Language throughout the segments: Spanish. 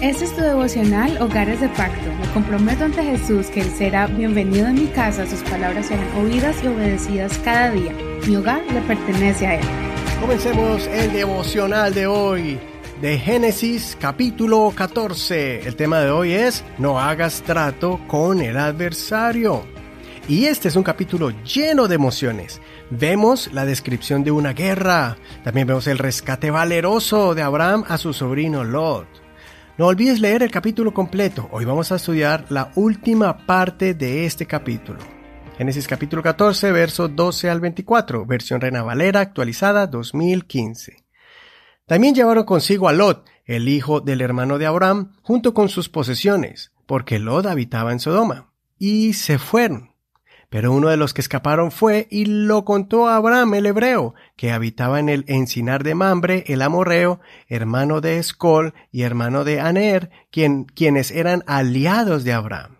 Este es tu devocional Hogares de Pacto. Me comprometo ante Jesús que Él será bienvenido en mi casa, sus palabras serán oídas y obedecidas cada día. Mi hogar le pertenece a Él. Comencemos el devocional de hoy de Génesis capítulo 14. El tema de hoy es No hagas trato con el adversario. Y este es un capítulo lleno de emociones. Vemos la descripción de una guerra. También vemos el rescate valeroso de Abraham a su sobrino Lot. No olvides leer el capítulo completo. Hoy vamos a estudiar la última parte de este capítulo. Génesis capítulo 14, verso 12 al 24, versión Reina Valera actualizada 2015. También llevaron consigo a Lot, el hijo del hermano de Abraham, junto con sus posesiones, porque Lot habitaba en Sodoma. Y se fueron. Pero uno de los que escaparon fue y lo contó a Abraham el hebreo, que habitaba en el encinar de Mambre, el amorreo, hermano de Escol y hermano de Aner, quien, quienes eran aliados de Abraham.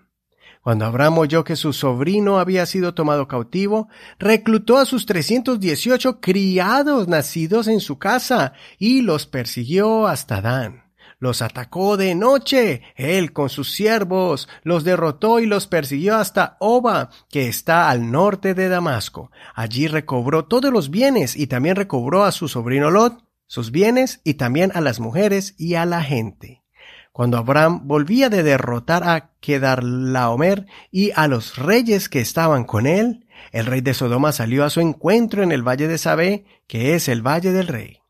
Cuando Abraham oyó que su sobrino había sido tomado cautivo, reclutó a sus 318 criados nacidos en su casa y los persiguió hasta Dan los atacó de noche, él con sus siervos, los derrotó y los persiguió hasta Oba, que está al norte de Damasco. Allí recobró todos los bienes y también recobró a su sobrino Lot, sus bienes y también a las mujeres y a la gente. Cuando Abraham volvía de derrotar a Kedarlaomer y a los reyes que estaban con él, el rey de Sodoma salió a su encuentro en el valle de Sabé, que es el valle del rey.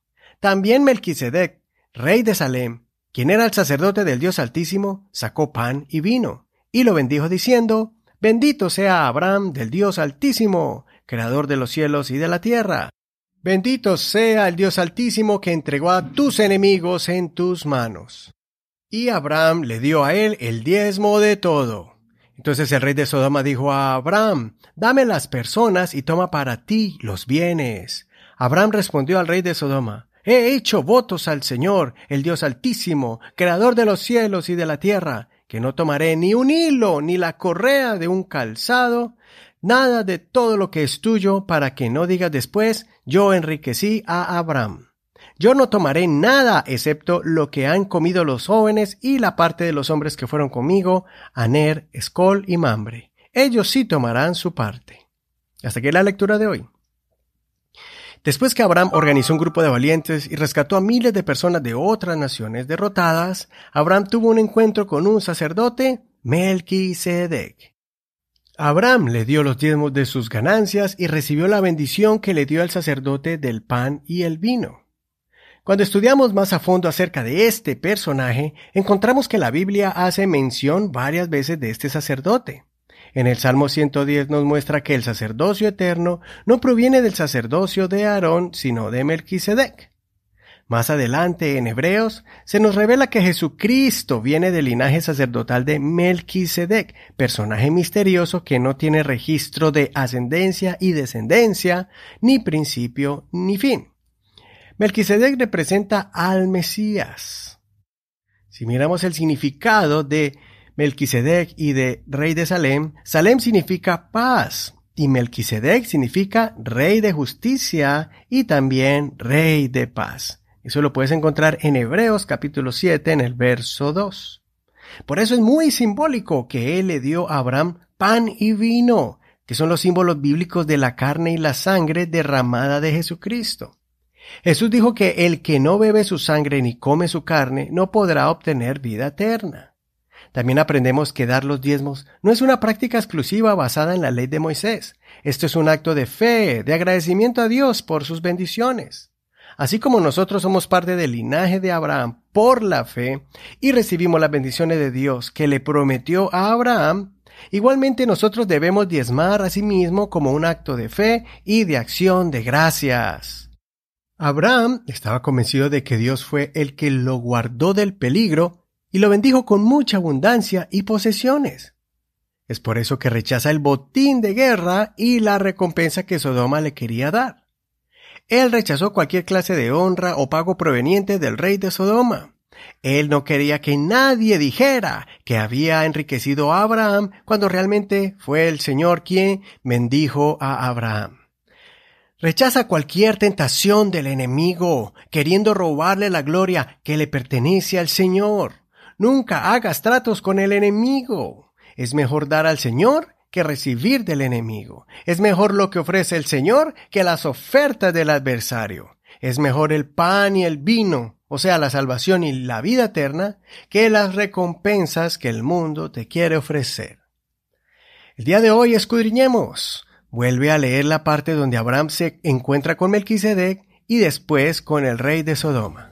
También Melquisedec, rey de Salem, quien era el sacerdote del Dios Altísimo, sacó pan y vino, y lo bendijo diciendo, Bendito sea Abraham del Dios Altísimo, creador de los cielos y de la tierra. Bendito sea el Dios Altísimo que entregó a tus enemigos en tus manos. Y Abraham le dio a él el diezmo de todo. Entonces el rey de Sodoma dijo a Abraham, Dame las personas y toma para ti los bienes. Abraham respondió al rey de Sodoma, He hecho votos al Señor, el Dios Altísimo, Creador de los cielos y de la tierra, que no tomaré ni un hilo ni la correa de un calzado, nada de todo lo que es tuyo, para que no digas después, yo enriquecí a Abraham. Yo no tomaré nada excepto lo que han comido los jóvenes y la parte de los hombres que fueron conmigo, Aner, Escol y Mambre. Ellos sí tomarán su parte. Hasta aquí la lectura de hoy. Después que Abraham organizó un grupo de valientes y rescató a miles de personas de otras naciones derrotadas, Abraham tuvo un encuentro con un sacerdote, Melquisedec. Abraham le dio los diezmos de sus ganancias y recibió la bendición que le dio al sacerdote del pan y el vino. Cuando estudiamos más a fondo acerca de este personaje, encontramos que la Biblia hace mención varias veces de este sacerdote. En el Salmo 110 nos muestra que el sacerdocio eterno no proviene del sacerdocio de Aarón, sino de Melquisedec. Más adelante, en Hebreos, se nos revela que Jesucristo viene del linaje sacerdotal de Melquisedec, personaje misterioso que no tiene registro de ascendencia y descendencia, ni principio ni fin. Melquisedec representa al Mesías. Si miramos el significado de Melquisedec y de rey de Salem, Salem significa paz y Melquisedec significa rey de justicia y también rey de paz. Eso lo puedes encontrar en Hebreos capítulo 7 en el verso 2. Por eso es muy simbólico que él le dio a Abraham pan y vino, que son los símbolos bíblicos de la carne y la sangre derramada de Jesucristo. Jesús dijo que el que no bebe su sangre ni come su carne no podrá obtener vida eterna. También aprendemos que dar los diezmos no es una práctica exclusiva basada en la ley de Moisés. Esto es un acto de fe, de agradecimiento a Dios por sus bendiciones. Así como nosotros somos parte del linaje de Abraham por la fe y recibimos las bendiciones de Dios que le prometió a Abraham, igualmente nosotros debemos diezmar a sí mismo como un acto de fe y de acción de gracias. Abraham estaba convencido de que Dios fue el que lo guardó del peligro y lo bendijo con mucha abundancia y posesiones. Es por eso que rechaza el botín de guerra y la recompensa que Sodoma le quería dar. Él rechazó cualquier clase de honra o pago proveniente del rey de Sodoma. Él no quería que nadie dijera que había enriquecido a Abraham cuando realmente fue el Señor quien bendijo a Abraham. Rechaza cualquier tentación del enemigo, queriendo robarle la gloria que le pertenece al Señor. Nunca hagas tratos con el enemigo. Es mejor dar al Señor que recibir del enemigo. Es mejor lo que ofrece el Señor que las ofertas del adversario. Es mejor el pan y el vino, o sea, la salvación y la vida eterna, que las recompensas que el mundo te quiere ofrecer. El día de hoy escudriñemos. Vuelve a leer la parte donde Abraham se encuentra con Melquisedec y después con el rey de Sodoma.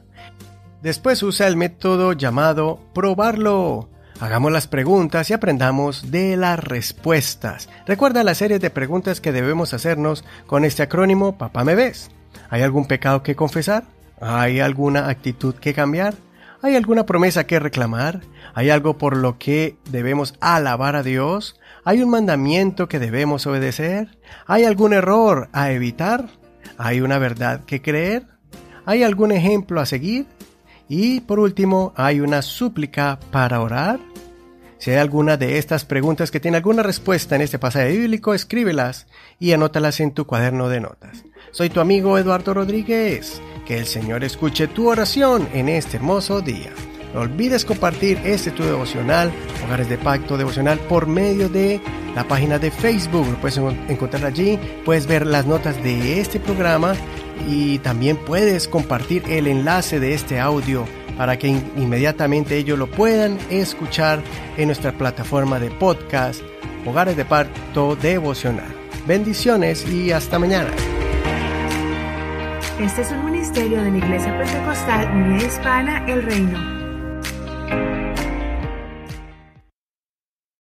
Después usa el método llamado probarlo. Hagamos las preguntas y aprendamos de las respuestas. Recuerda la serie de preguntas que debemos hacernos con este acrónimo Papá me ves. ¿Hay algún pecado que confesar? ¿Hay alguna actitud que cambiar? ¿Hay alguna promesa que reclamar? ¿Hay algo por lo que debemos alabar a Dios? ¿Hay un mandamiento que debemos obedecer? ¿Hay algún error a evitar? ¿Hay una verdad que creer? ¿Hay algún ejemplo a seguir? Y por último, ¿hay una súplica para orar? Si hay alguna de estas preguntas que tiene alguna respuesta en este pasaje bíblico, escríbelas y anótalas en tu cuaderno de notas. Soy tu amigo Eduardo Rodríguez. Que el Señor escuche tu oración en este hermoso día. No olvides compartir este tu devocional, Hogares de Pacto Devocional, por medio de la página de Facebook. Lo puedes encontrar allí, puedes ver las notas de este programa y también puedes compartir el enlace de este audio para que inmediatamente ellos lo puedan escuchar en nuestra plataforma de podcast, Hogares de Pacto Devocional. Bendiciones y hasta mañana. Este es un ministerio de la Iglesia Pentecostal Unida Hispana El Reino.